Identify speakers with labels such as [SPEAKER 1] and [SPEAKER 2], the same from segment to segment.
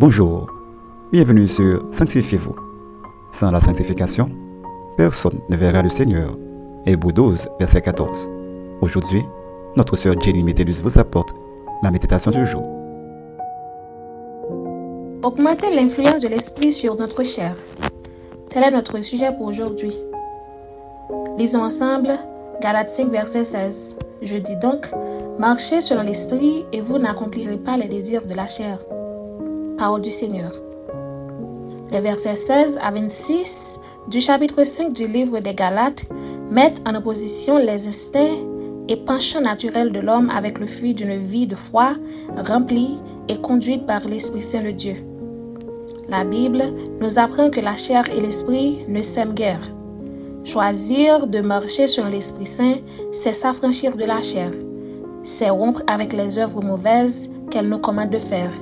[SPEAKER 1] Bonjour, bienvenue sur Sanctifiez-vous. Sans la sanctification, personne ne verra le Seigneur. Hébreu 12, verset 14. Aujourd'hui, notre sœur Jenny Métellus vous apporte la méditation du jour.
[SPEAKER 2] Augmenter l'influence de l'esprit sur notre chair. Tel est notre sujet pour aujourd'hui. Lisons ensemble Galates 5, verset 16. Je dis donc, marchez selon l'esprit et vous n'accomplirez pas les désirs de la chair. Du Seigneur. Les versets 16 à 26 du chapitre 5 du livre des Galates mettent en opposition les instincts et penchants naturels de l'homme avec le fruit d'une vie de foi remplie et conduite par l'Esprit Saint de Dieu. La Bible nous apprend que la chair et l'esprit ne s'aiment guère. Choisir de marcher selon l'Esprit Saint, c'est s'affranchir de la chair. C'est rompre avec les œuvres mauvaises qu'elle nous commande de faire.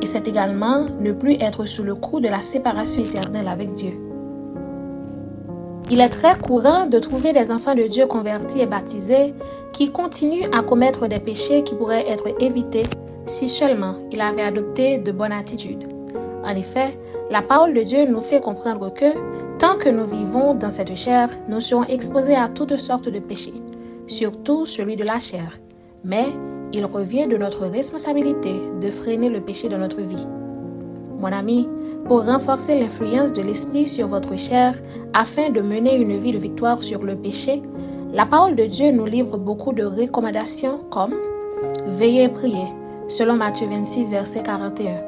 [SPEAKER 2] Et c'est également ne plus être sous le coup de la séparation éternelle avec Dieu. Il est très courant de trouver des enfants de Dieu convertis et baptisés qui continuent à commettre des péchés qui pourraient être évités si seulement ils avaient adopté de bonnes attitudes. En effet, la parole de Dieu nous fait comprendre que, tant que nous vivons dans cette chair, nous serons exposés à toutes sortes de péchés, surtout celui de la chair. Mais il revient de notre responsabilité de freiner le péché dans notre vie. Mon ami, pour renforcer l'influence de l'Esprit sur votre chair afin de mener une vie de victoire sur le péché, la parole de Dieu nous livre beaucoup de recommandations comme Veillez et priez, selon Matthieu 26, verset 41.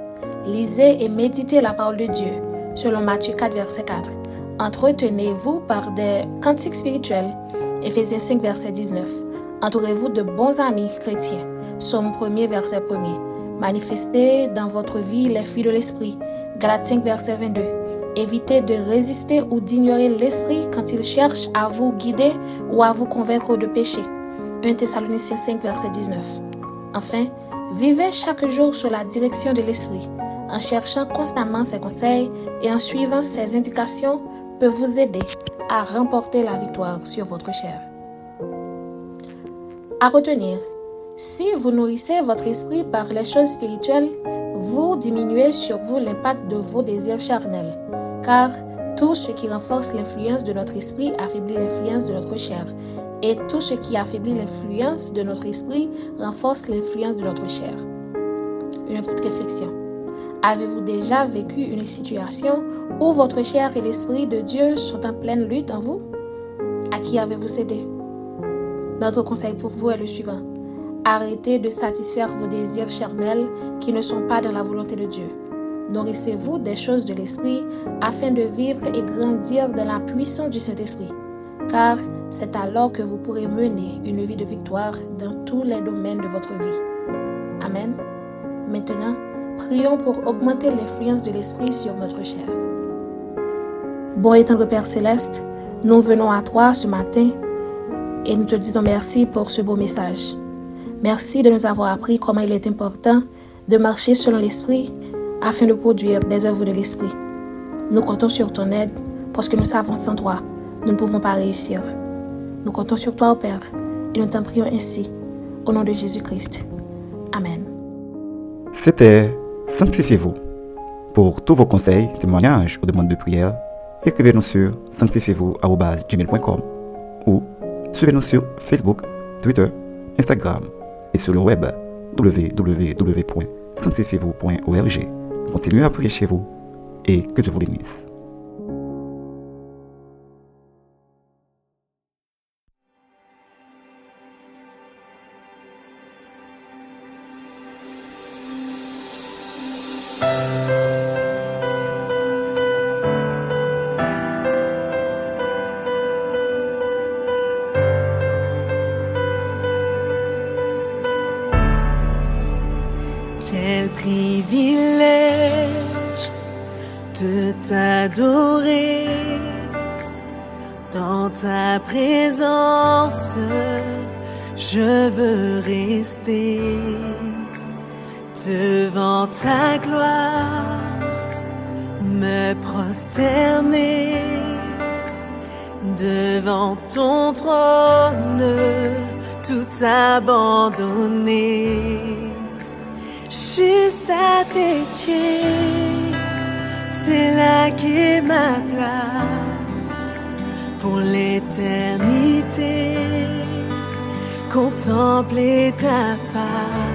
[SPEAKER 2] Lisez et méditez la parole de Dieu, selon Matthieu 4, verset 4. Entretenez-vous par des cantiques spirituels, Ephésiens 5, verset 19. Entourez-vous de bons amis chrétiens, Somme 1 verset 1 Manifestez dans votre vie les fruits de l'esprit, Galates 5, verset 22. Évitez de résister ou d'ignorer l'esprit quand il cherche à vous guider ou à vous convaincre de péché. 1 Thessaloniciens 5, verset 19. Enfin, vivez chaque jour sous la direction de l'esprit en cherchant constamment ses conseils et en suivant ses indications peut vous aider à remporter la victoire sur votre chair. À retenir, si vous nourrissez votre esprit par les choses spirituelles, vous diminuez sur vous l'impact de vos désirs charnels, car tout ce qui renforce l'influence de notre esprit affaiblit l'influence de notre chair, et tout ce qui affaiblit l'influence de notre esprit renforce l'influence de notre chair. Une petite réflexion. Avez-vous déjà vécu une situation où votre chair et l'Esprit de Dieu sont en pleine lutte en vous? À qui avez-vous cédé? Notre conseil pour vous est le suivant. Arrêtez de satisfaire vos désirs charnels qui ne sont pas dans la volonté de Dieu. Nourrissez-vous des choses de l'Esprit afin de vivre et grandir dans la puissance du Saint-Esprit, car c'est alors que vous pourrez mener une vie de victoire dans tous les domaines de votre vie. Amen. Maintenant, prions pour augmenter l'influence de l'Esprit sur notre chair. Bon et tendre Père céleste, nous venons à toi ce matin et nous te disons merci pour ce beau message. Merci de nous avoir appris comment il est important de marcher selon l'Esprit afin de produire des œuvres de l'Esprit. Nous comptons sur ton aide parce que nous savons sans toi, nous ne pouvons pas réussir. Nous comptons sur toi, Père, et nous t'en prions ainsi, au nom de Jésus-Christ. Amen.
[SPEAKER 1] C'était Sanctifiez-vous. Pour tous vos conseils, témoignages ou demandes de prière, écrivez-nous sur sanctifiez-vous.com ou suivez-nous sur Facebook, Twitter, Instagram et sur le web www.sanctifiez-vous.org. Continuez à prier chez vous et que Dieu vous bénisse.
[SPEAKER 3] De t'adorer dans ta présence. Je veux rester devant ta gloire, me prosterner devant ton trône, tout abandonner juste à tes pieds. C'est là qu'est ma place pour l'éternité. Contempler ta face